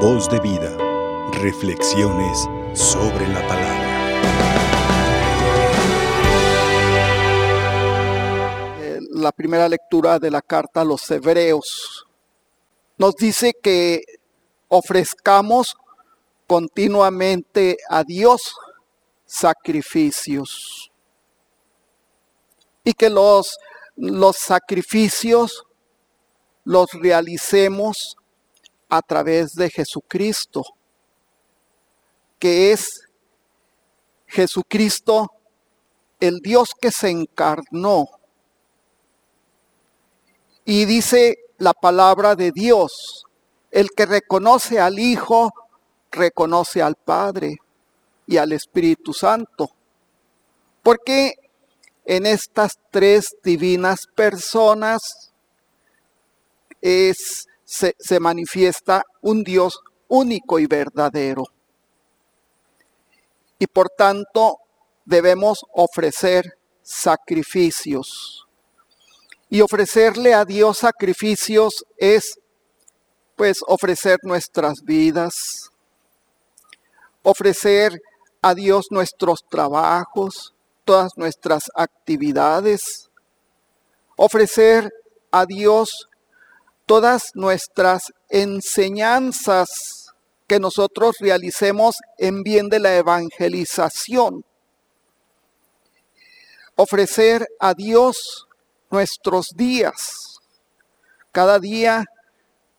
Voz de vida. Reflexiones sobre la palabra. Eh, La primera lectura de la carta a los hebreos nos dice que ofrezcamos continuamente a Dios sacrificios y que los, los sacrificios los realicemos a través de Jesucristo, que es Jesucristo, el Dios que se encarnó. Y dice la palabra de Dios, el que reconoce al Hijo, reconoce al Padre y al Espíritu Santo. Porque en estas tres divinas personas es, se, se manifiesta un Dios único y verdadero. Y por tanto debemos ofrecer sacrificios. Y ofrecerle a Dios sacrificios es pues ofrecer nuestras vidas, ofrecer a Dios nuestros trabajos, todas nuestras actividades, ofrecer a Dios todas nuestras enseñanzas que nosotros realicemos en bien de la evangelización. Ofrecer a Dios nuestros días. Cada día,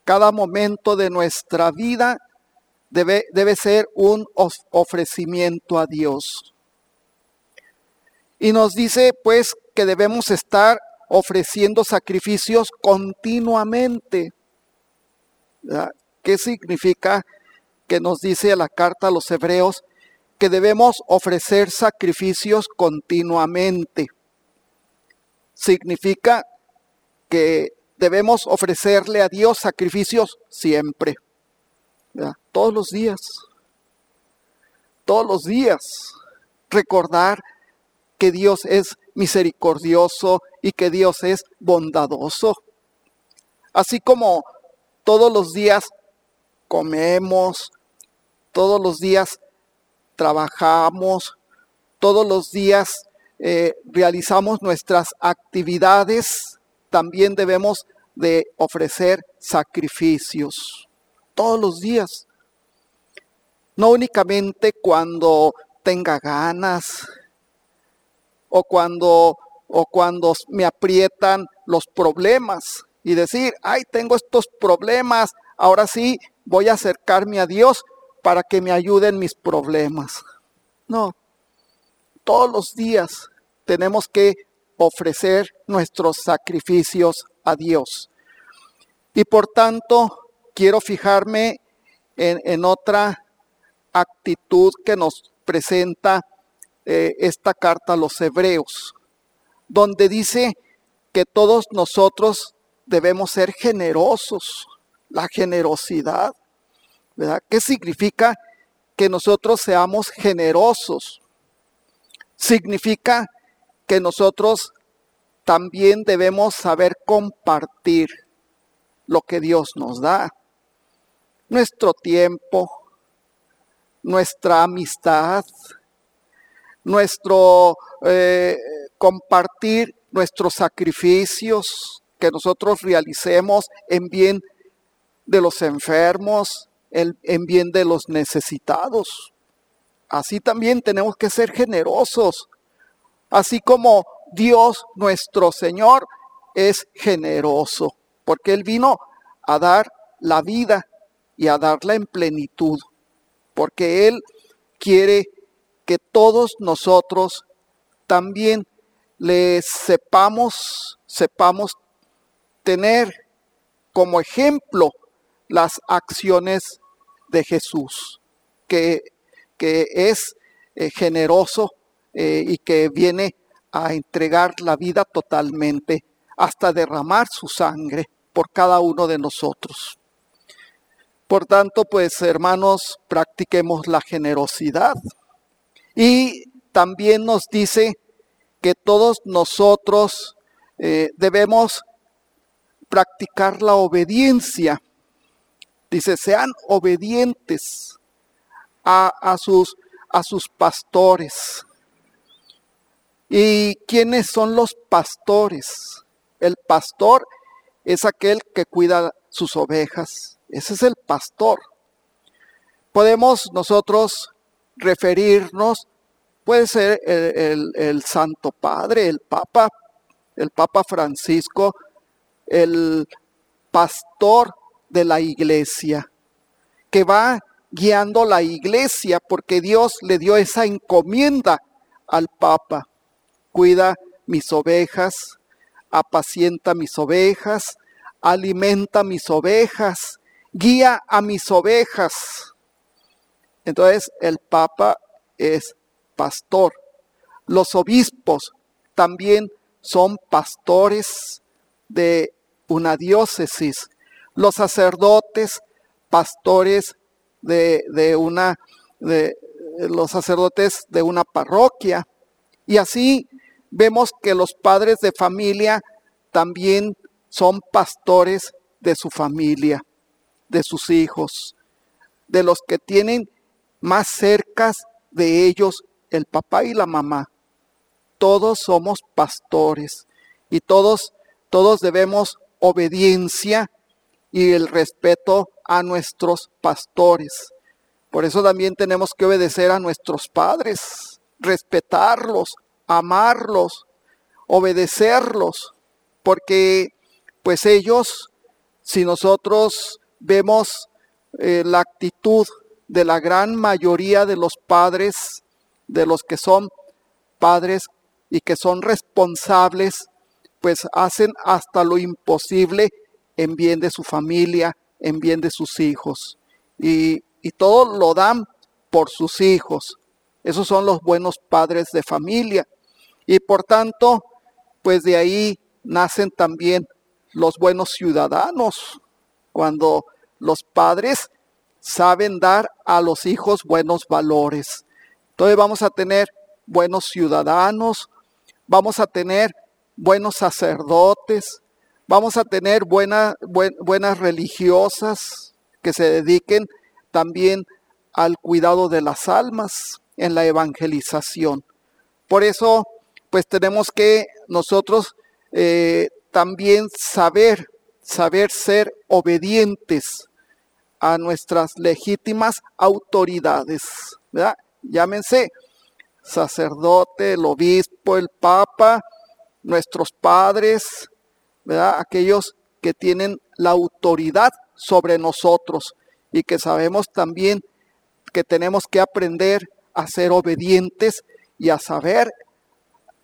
cada momento de nuestra vida debe, debe ser un ofrecimiento a Dios. Y nos dice pues que debemos estar ofreciendo sacrificios continuamente. ¿Qué significa que nos dice la carta a los hebreos que debemos ofrecer sacrificios continuamente? Significa que debemos ofrecerle a Dios sacrificios siempre, todos los días, todos los días, recordar que Dios es misericordioso y que Dios es bondadoso. Así como todos los días comemos, todos los días trabajamos, todos los días eh, realizamos nuestras actividades, también debemos de ofrecer sacrificios, todos los días. No únicamente cuando tenga ganas, o cuando o cuando me aprietan los problemas y decir, ay, tengo estos problemas, ahora sí voy a acercarme a Dios para que me ayuden mis problemas. No, todos los días tenemos que ofrecer nuestros sacrificios a Dios. Y por tanto, quiero fijarme en, en otra actitud que nos presenta eh, esta carta a los hebreos, donde dice que todos nosotros debemos ser generosos, la generosidad, ¿verdad? ¿Qué significa que nosotros seamos generosos? Significa que nosotros también debemos saber compartir lo que Dios nos da, nuestro tiempo, nuestra amistad, nuestro eh, compartir nuestros sacrificios que nosotros realicemos en bien de los enfermos, en, en bien de los necesitados. Así también tenemos que ser generosos, así como Dios nuestro Señor es generoso, porque Él vino a dar la vida y a darla en plenitud, porque Él quiere que todos nosotros también le sepamos, sepamos tener como ejemplo las acciones de Jesús, que, que es eh, generoso eh, y que viene a entregar la vida totalmente hasta derramar su sangre por cada uno de nosotros. Por tanto, pues hermanos, practiquemos la generosidad. Y también nos dice que todos nosotros eh, debemos practicar la obediencia. Dice, sean obedientes a, a, sus, a sus pastores. ¿Y quiénes son los pastores? El pastor es aquel que cuida sus ovejas. Ese es el pastor. Podemos nosotros referirnos, puede ser el, el, Santo Padre, el Papa, el Papa Francisco, el pastor de la iglesia, que va guiando la iglesia porque Dios le dio esa encomienda al Papa. Cuida mis ovejas, apacienta mis ovejas, alimenta mis ovejas, guía a mis ovejas. Entonces el Papa es pastor. Los obispos también son pastores de una diócesis. Los sacerdotes, pastores de, de una, de los sacerdotes de una parroquia. Y así vemos que los padres de familia también son pastores de su familia, de sus hijos, de los que tienen más cerca de ellos el papá y la mamá. Todos somos pastores y todos todos debemos obediencia y el respeto a nuestros pastores. Por eso también tenemos que obedecer a nuestros padres, respetarlos, amarlos, obedecerlos, porque pues ellos, si nosotros vemos eh, la actitud de la gran mayoría de los padres, de los que son padres y que son responsables, pues hacen hasta lo imposible en bien de su familia, en bien de sus hijos. Y, y todo lo dan por sus hijos. Esos son los buenos padres de familia. Y por tanto, pues de ahí nacen también los buenos ciudadanos, cuando los padres saben dar a los hijos buenos valores. Entonces vamos a tener buenos ciudadanos, vamos a tener buenos sacerdotes, vamos a tener buenas religiosas que se dediquen también al cuidado de las almas en la evangelización. Por eso pues tenemos que nosotros eh, también saber, saber ser obedientes a nuestras legítimas autoridades, ¿verdad? Llámense sacerdote, el obispo, el papa, nuestros padres, ¿verdad? Aquellos que tienen la autoridad sobre nosotros y que sabemos también que tenemos que aprender a ser obedientes y a saber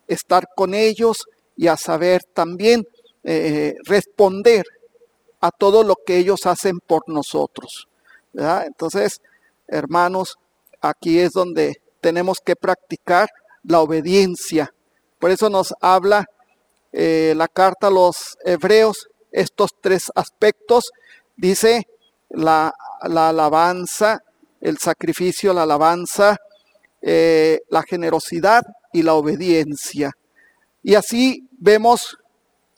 estar con ellos y a saber también eh, responder a todo lo que ellos hacen por nosotros. Entonces, hermanos, aquí es donde tenemos que practicar la obediencia. Por eso nos habla eh, la carta a los hebreos estos tres aspectos. Dice la, alabanza, el sacrificio, la alabanza, eh, la generosidad y la obediencia. Y así vemos,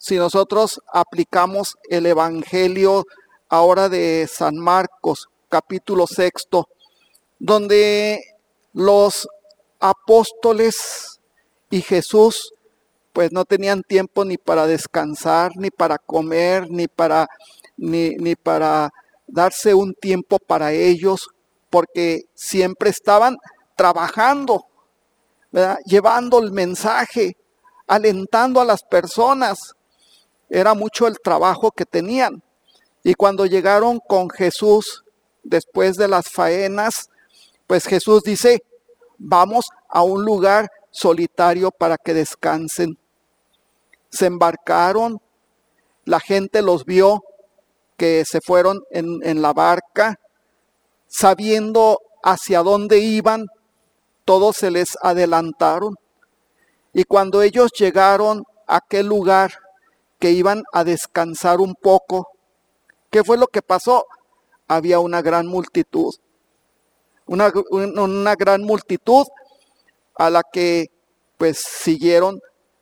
si nosotros aplicamos el Evangelio ahora de San Marcos, capítulo sexto, donde los apóstoles y Jesús pues no tenían tiempo ni para descansar, ni para comer, ni para, ni, ni para darse un tiempo para ellos, porque siempre estaban trabajando llevando el mensaje, alentando a las personas. Era mucho el trabajo que tenían. Y cuando llegaron con Jesús, después de las faenas, pues Jesús dice, vamos a un lugar solitario para que descansen. Se embarcaron, la gente los vio que se fueron en, en la barca, sabiendo hacia dónde iban, todos se les adelantaron. Y cuando ellos llegaron a aquel lugar que iban a descansar un poco, ¿qué fue lo que pasó? Había una gran multitud. Una, una gran multitud a la que pues siguieron,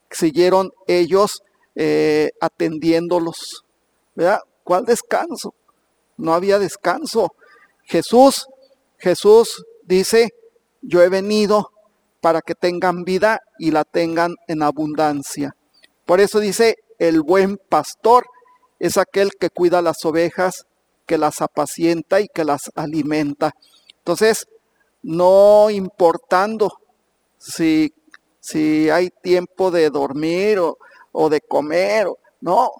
siguieron ellos eh, atendiéndolos. ¿Verdad? ¿Cuál descanso? no había descanso. Jesús, Jesús dice, yo he venido para que tengan vida y la tengan en abundancia. Por eso dice, el buen pastor es aquel que cuida las ovejas, que las apacienta y que las alimenta. Entonces, no importando si, si hay tiempo de dormir o, de comer, no,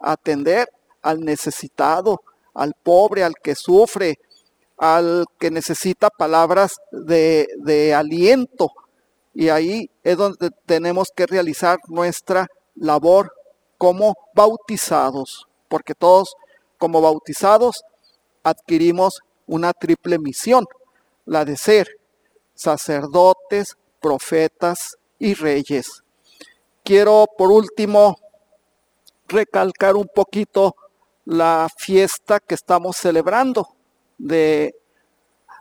atender al necesitado, al pobre, al que sufre, al que necesita palabras de, de aliento. Y ahí es donde tenemos que realizar nuestra labor como bautizados, porque todos como bautizados adquirimos una triple misión, la de ser sacerdotes, profetas y reyes. Quiero por último recalcar un poquito la fiesta que estamos celebrando de,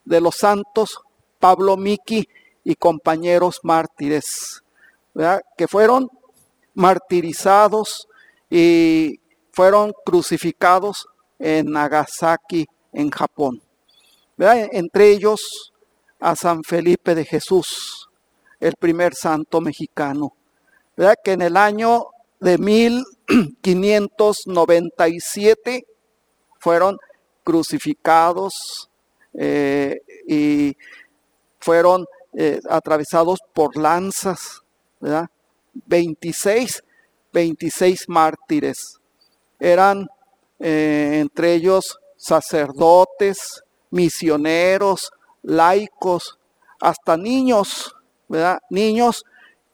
de los santos Pablo Miki y compañeros mártires, que fueron martirizados y fueron crucificados en Nagasaki, en Japón. Entre ellos a San Felipe de Jesús, el primer santo mexicano, que en el año de 1597 fueron crucificados eh, y fueron eh, atravesados por lanzas, ¿verdad? 26, 26 mártires. Eran eh, entre ellos sacerdotes, misioneros, laicos, hasta niños, ¿verdad? Niños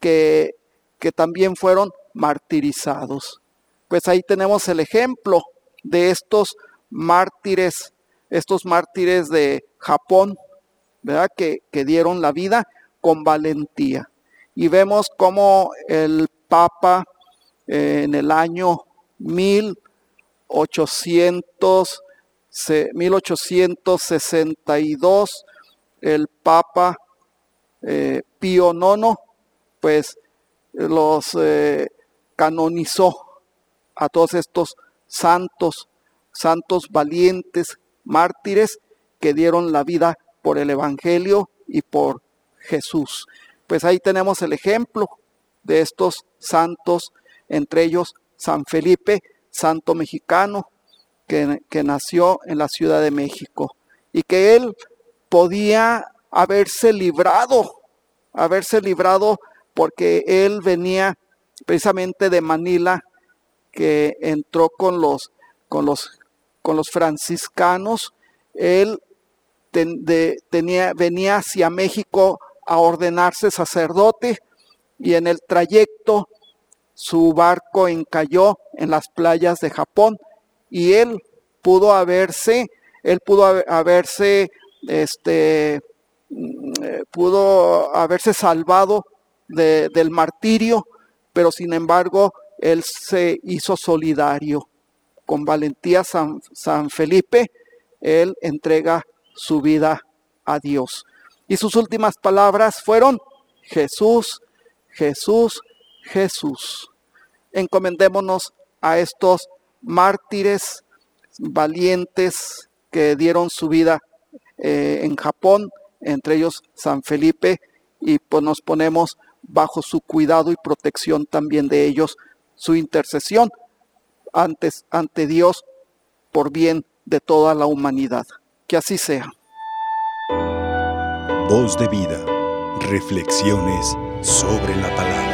que, que también fueron martirizados. Pues ahí tenemos el ejemplo de estos mártires, estos mártires de Japón, ¿verdad? Que, que dieron la vida con valentía. Y vemos cómo el Papa en el año 1800, 1862, el Papa eh, Pío IX, pues los eh, canonizó a todos estos santos, santos valientes, mártires que dieron la vida por el Evangelio y por Jesús. Pues ahí tenemos el ejemplo de estos santos, entre ellos San Felipe, santo mexicano, que, que nació en la Ciudad de México y que él podía haberse librado, haberse librado porque él venía precisamente de Manila, que entró con los, con los, con los franciscanos. Él tenía, venía hacia México a ordenarse sacerdote y en el trayecto su barco encalló en las playas de Japón y él pudo haberse, él pudo haberse, este, mm, eh, pudo haberse salvado del martirio, pero sin embargo él se hizo solidario. Con valentía San, San Felipe, él entrega su vida a Dios. Y sus últimas palabras fueron, Jesús, Jesús, Jesús. Encomendémonos a estos mártires valientes que dieron su vida eh, en Japón, entre ellos San Felipe, y pues nos ponemos bajo su cuidado y protección también de ellos, su intercesión antes, ante Dios por bien de toda la humanidad. Que así sea. Voz de vida. Reflexiones sobre la palabra.